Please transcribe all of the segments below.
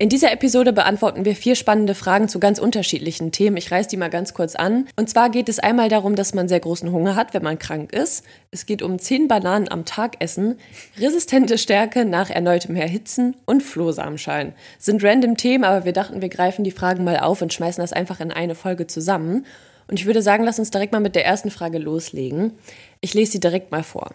In dieser Episode beantworten wir vier spannende Fragen zu ganz unterschiedlichen Themen. Ich reiß die mal ganz kurz an. Und zwar geht es einmal darum, dass man sehr großen Hunger hat, wenn man krank ist. Es geht um zehn Bananen am Tag essen, resistente Stärke nach erneutem Erhitzen und Flohsamenschalen. Sind random Themen, aber wir dachten, wir greifen die Fragen mal auf und schmeißen das einfach in eine Folge zusammen. Und ich würde sagen, lass uns direkt mal mit der ersten Frage loslegen. Ich lese sie direkt mal vor.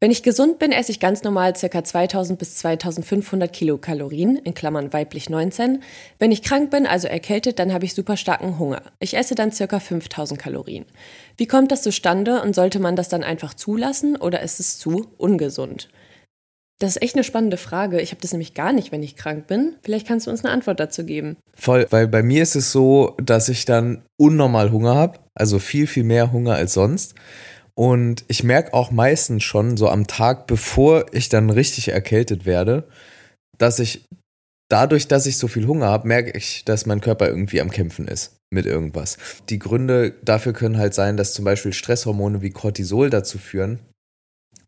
Wenn ich gesund bin, esse ich ganz normal ca. 2000 bis 2500 Kilokalorien, in Klammern weiblich 19. Wenn ich krank bin, also erkältet, dann habe ich super starken Hunger. Ich esse dann ca. 5000 Kalorien. Wie kommt das zustande und sollte man das dann einfach zulassen oder ist es zu ungesund? Das ist echt eine spannende Frage. Ich habe das nämlich gar nicht, wenn ich krank bin. Vielleicht kannst du uns eine Antwort dazu geben. Voll, weil bei mir ist es so, dass ich dann unnormal Hunger habe, also viel, viel mehr Hunger als sonst. Und ich merke auch meistens schon so am Tag, bevor ich dann richtig erkältet werde, dass ich dadurch, dass ich so viel Hunger habe, merke ich, dass mein Körper irgendwie am Kämpfen ist mit irgendwas. Die Gründe dafür können halt sein, dass zum Beispiel Stresshormone wie Cortisol dazu führen,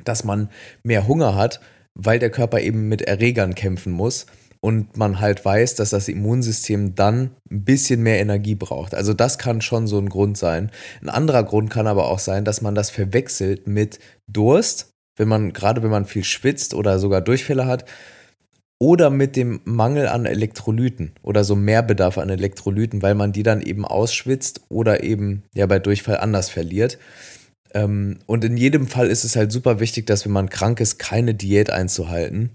dass man mehr Hunger hat, weil der Körper eben mit Erregern kämpfen muss und man halt weiß, dass das Immunsystem dann ein bisschen mehr Energie braucht. Also das kann schon so ein Grund sein. Ein anderer Grund kann aber auch sein, dass man das verwechselt mit Durst, wenn man gerade wenn man viel schwitzt oder sogar Durchfälle hat oder mit dem Mangel an Elektrolyten oder so Mehrbedarf an Elektrolyten, weil man die dann eben ausschwitzt oder eben ja bei Durchfall anders verliert. Ähm, und in jedem Fall ist es halt super wichtig, dass wenn man krank ist, keine Diät einzuhalten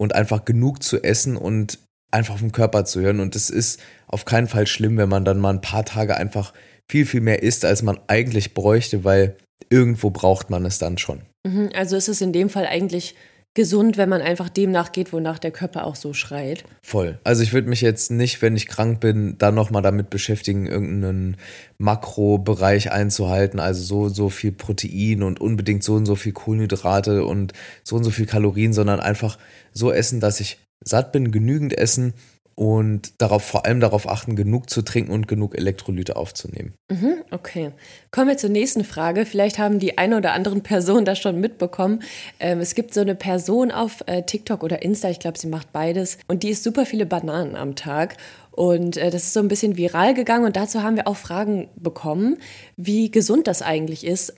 und einfach genug zu essen und einfach auf den Körper zu hören. Und es ist auf keinen Fall schlimm, wenn man dann mal ein paar Tage einfach viel, viel mehr isst, als man eigentlich bräuchte, weil irgendwo braucht man es dann schon. Mhm, also ist es in dem Fall eigentlich gesund, wenn man einfach dem nachgeht, wonach der Körper auch so schreit. Voll. Also ich würde mich jetzt nicht, wenn ich krank bin, dann nochmal damit beschäftigen, irgendeinen Makrobereich einzuhalten, also so so viel Protein und unbedingt so und so viel Kohlenhydrate und so und so viel Kalorien, sondern einfach so essen, dass ich satt bin, genügend essen und darauf vor allem darauf achten, genug zu trinken und genug Elektrolyte aufzunehmen. Mhm, okay. Kommen wir zur nächsten Frage. Vielleicht haben die eine oder anderen Personen das schon mitbekommen. Ähm, es gibt so eine Person auf äh, TikTok oder Insta, ich glaube, sie macht beides, und die isst super viele Bananen am Tag. Und äh, das ist so ein bisschen viral gegangen und dazu haben wir auch Fragen bekommen, wie gesund das eigentlich ist,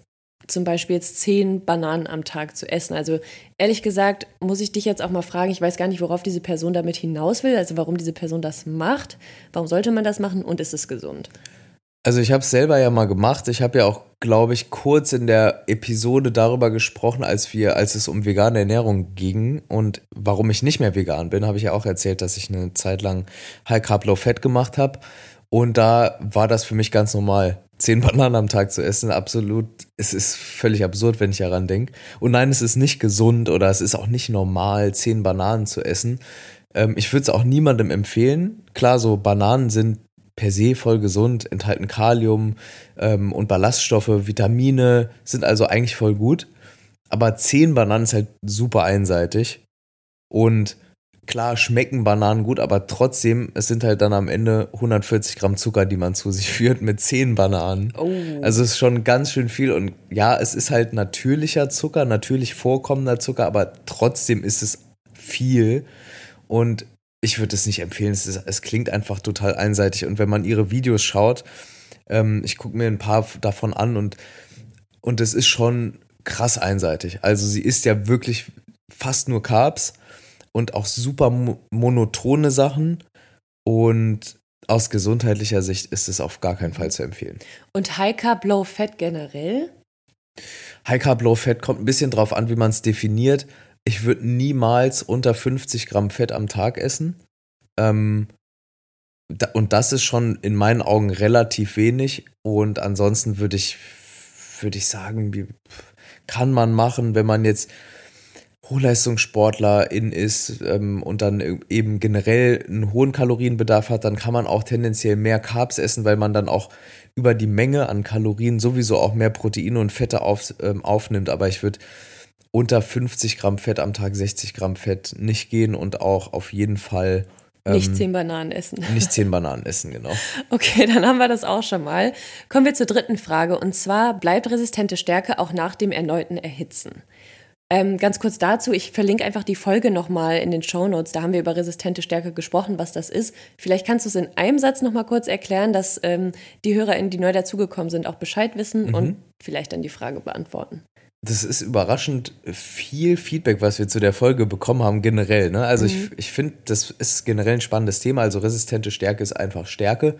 zum Beispiel jetzt zehn Bananen am Tag zu essen. Also ehrlich gesagt muss ich dich jetzt auch mal fragen, ich weiß gar nicht, worauf diese Person damit hinaus will, also warum diese Person das macht, warum sollte man das machen und ist es gesund? Also ich habe es selber ja mal gemacht. Ich habe ja auch, glaube ich, kurz in der Episode darüber gesprochen, als wir, als es um vegane Ernährung ging und warum ich nicht mehr vegan bin, habe ich ja auch erzählt, dass ich eine Zeit lang High Carb Low Fat gemacht habe. Und da war das für mich ganz normal zehn Bananen am Tag zu essen, absolut, es ist völlig absurd, wenn ich daran denke. Und nein, es ist nicht gesund oder es ist auch nicht normal, zehn Bananen zu essen. Ähm, ich würde es auch niemandem empfehlen. Klar, so Bananen sind per se voll gesund, enthalten Kalium ähm, und Ballaststoffe, Vitamine, sind also eigentlich voll gut. Aber zehn Bananen ist halt super einseitig. Und klar schmecken Bananen gut, aber trotzdem, es sind halt dann am Ende 140 Gramm Zucker, die man zu sich führt mit 10 Bananen. Oh. Also es ist schon ganz schön viel und ja, es ist halt natürlicher Zucker, natürlich vorkommender Zucker, aber trotzdem ist es viel und ich würde es nicht empfehlen. Es, ist, es klingt einfach total einseitig und wenn man ihre Videos schaut, ähm, ich gucke mir ein paar davon an und, und es ist schon krass einseitig. Also sie isst ja wirklich fast nur Carbs und auch super monotone Sachen. Und aus gesundheitlicher Sicht ist es auf gar keinen Fall zu empfehlen. Und High Carb Low Fat generell? High Carb Low Fat kommt ein bisschen drauf an, wie man es definiert. Ich würde niemals unter 50 Gramm Fett am Tag essen. Ähm, da, und das ist schon in meinen Augen relativ wenig. Und ansonsten würde ich, würde ich sagen, wie, kann man machen, wenn man jetzt Hochleistungssportlerin ist ähm, und dann eben generell einen hohen Kalorienbedarf hat, dann kann man auch tendenziell mehr Carbs essen, weil man dann auch über die Menge an Kalorien sowieso auch mehr Proteine und Fette auf, ähm, aufnimmt. Aber ich würde unter 50 Gramm Fett am Tag, 60 Gramm Fett nicht gehen und auch auf jeden Fall ähm, nicht zehn Bananen essen. Nicht zehn Bananen essen, genau. Okay, dann haben wir das auch schon mal. Kommen wir zur dritten Frage und zwar bleibt resistente Stärke auch nach dem erneuten Erhitzen? Ähm, ganz kurz dazu, ich verlinke einfach die Folge nochmal in den Show Notes. Da haben wir über resistente Stärke gesprochen, was das ist. Vielleicht kannst du es in einem Satz nochmal kurz erklären, dass ähm, die HörerInnen, die neu dazugekommen sind, auch Bescheid wissen mhm. und vielleicht dann die Frage beantworten das ist überraschend viel Feedback, was wir zu der Folge bekommen haben, generell. Ne? Also mhm. ich, ich finde, das ist generell ein spannendes Thema. Also resistente Stärke ist einfach Stärke,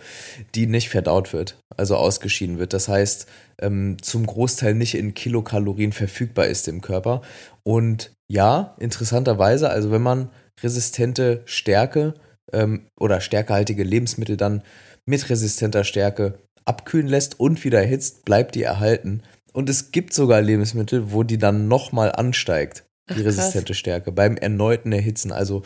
die nicht verdaut wird, also ausgeschieden wird. Das heißt, ähm, zum Großteil nicht in Kilokalorien verfügbar ist im Körper. Und ja, interessanterweise, also wenn man resistente Stärke ähm, oder stärkehaltige Lebensmittel dann mit resistenter Stärke abkühlen lässt und wieder erhitzt, bleibt die erhalten. Und es gibt sogar Lebensmittel, wo die dann nochmal ansteigt, die Ach, resistente Stärke, beim erneuten Erhitzen. Also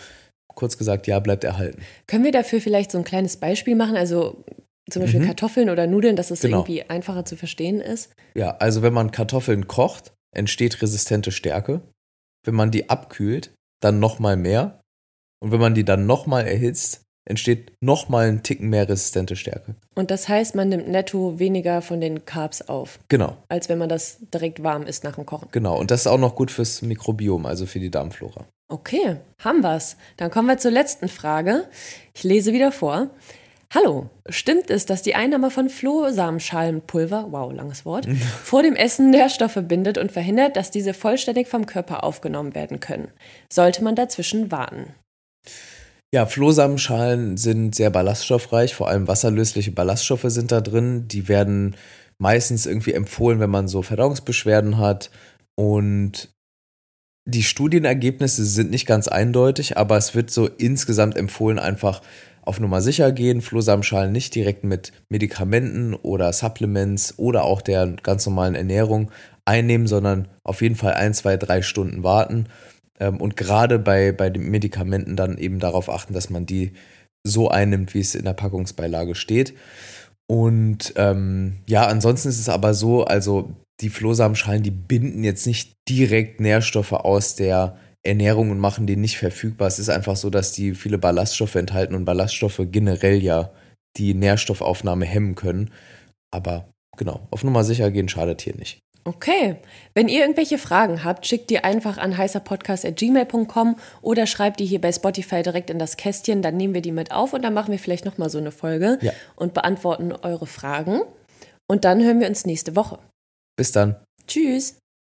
kurz gesagt, ja, bleibt erhalten. Können wir dafür vielleicht so ein kleines Beispiel machen? Also zum Beispiel mhm. Kartoffeln oder Nudeln, dass es genau. irgendwie einfacher zu verstehen ist? Ja, also wenn man Kartoffeln kocht, entsteht resistente Stärke. Wenn man die abkühlt, dann nochmal mehr. Und wenn man die dann nochmal erhitzt, entsteht nochmal ein Ticken mehr resistente Stärke. Und das heißt, man nimmt netto weniger von den Carbs auf. Genau. Als wenn man das direkt warm isst nach dem Kochen. Genau. Und das ist auch noch gut fürs Mikrobiom, also für die Darmflora. Okay, haben wir's. Dann kommen wir zur letzten Frage. Ich lese wieder vor. Hallo, stimmt es, dass die Einnahme von Flohsamenschalenpulver, wow, langes Wort, vor dem Essen Nährstoffe bindet und verhindert, dass diese vollständig vom Körper aufgenommen werden können? Sollte man dazwischen warten? Ja, Flohsamenschalen sind sehr ballaststoffreich, vor allem wasserlösliche Ballaststoffe sind da drin. Die werden meistens irgendwie empfohlen, wenn man so Verdauungsbeschwerden hat. Und die Studienergebnisse sind nicht ganz eindeutig, aber es wird so insgesamt empfohlen, einfach auf Nummer sicher gehen, Flohsamenschalen nicht direkt mit Medikamenten oder Supplements oder auch der ganz normalen Ernährung einnehmen, sondern auf jeden Fall ein, zwei, drei Stunden warten und gerade bei, bei den Medikamenten dann eben darauf achten, dass man die so einnimmt, wie es in der Packungsbeilage steht. Und ähm, ja, ansonsten ist es aber so, also die Flohsamenschalen, die binden jetzt nicht direkt Nährstoffe aus der Ernährung und machen die nicht verfügbar. Es ist einfach so, dass die viele Ballaststoffe enthalten und Ballaststoffe generell ja die Nährstoffaufnahme hemmen können. Aber genau, auf Nummer sicher gehen schadet hier nicht. Okay. Wenn ihr irgendwelche Fragen habt, schickt die einfach an heißerpodcast.gmail.com oder schreibt die hier bei Spotify direkt in das Kästchen, dann nehmen wir die mit auf und dann machen wir vielleicht nochmal so eine Folge ja. und beantworten eure Fragen. Und dann hören wir uns nächste Woche. Bis dann. Tschüss.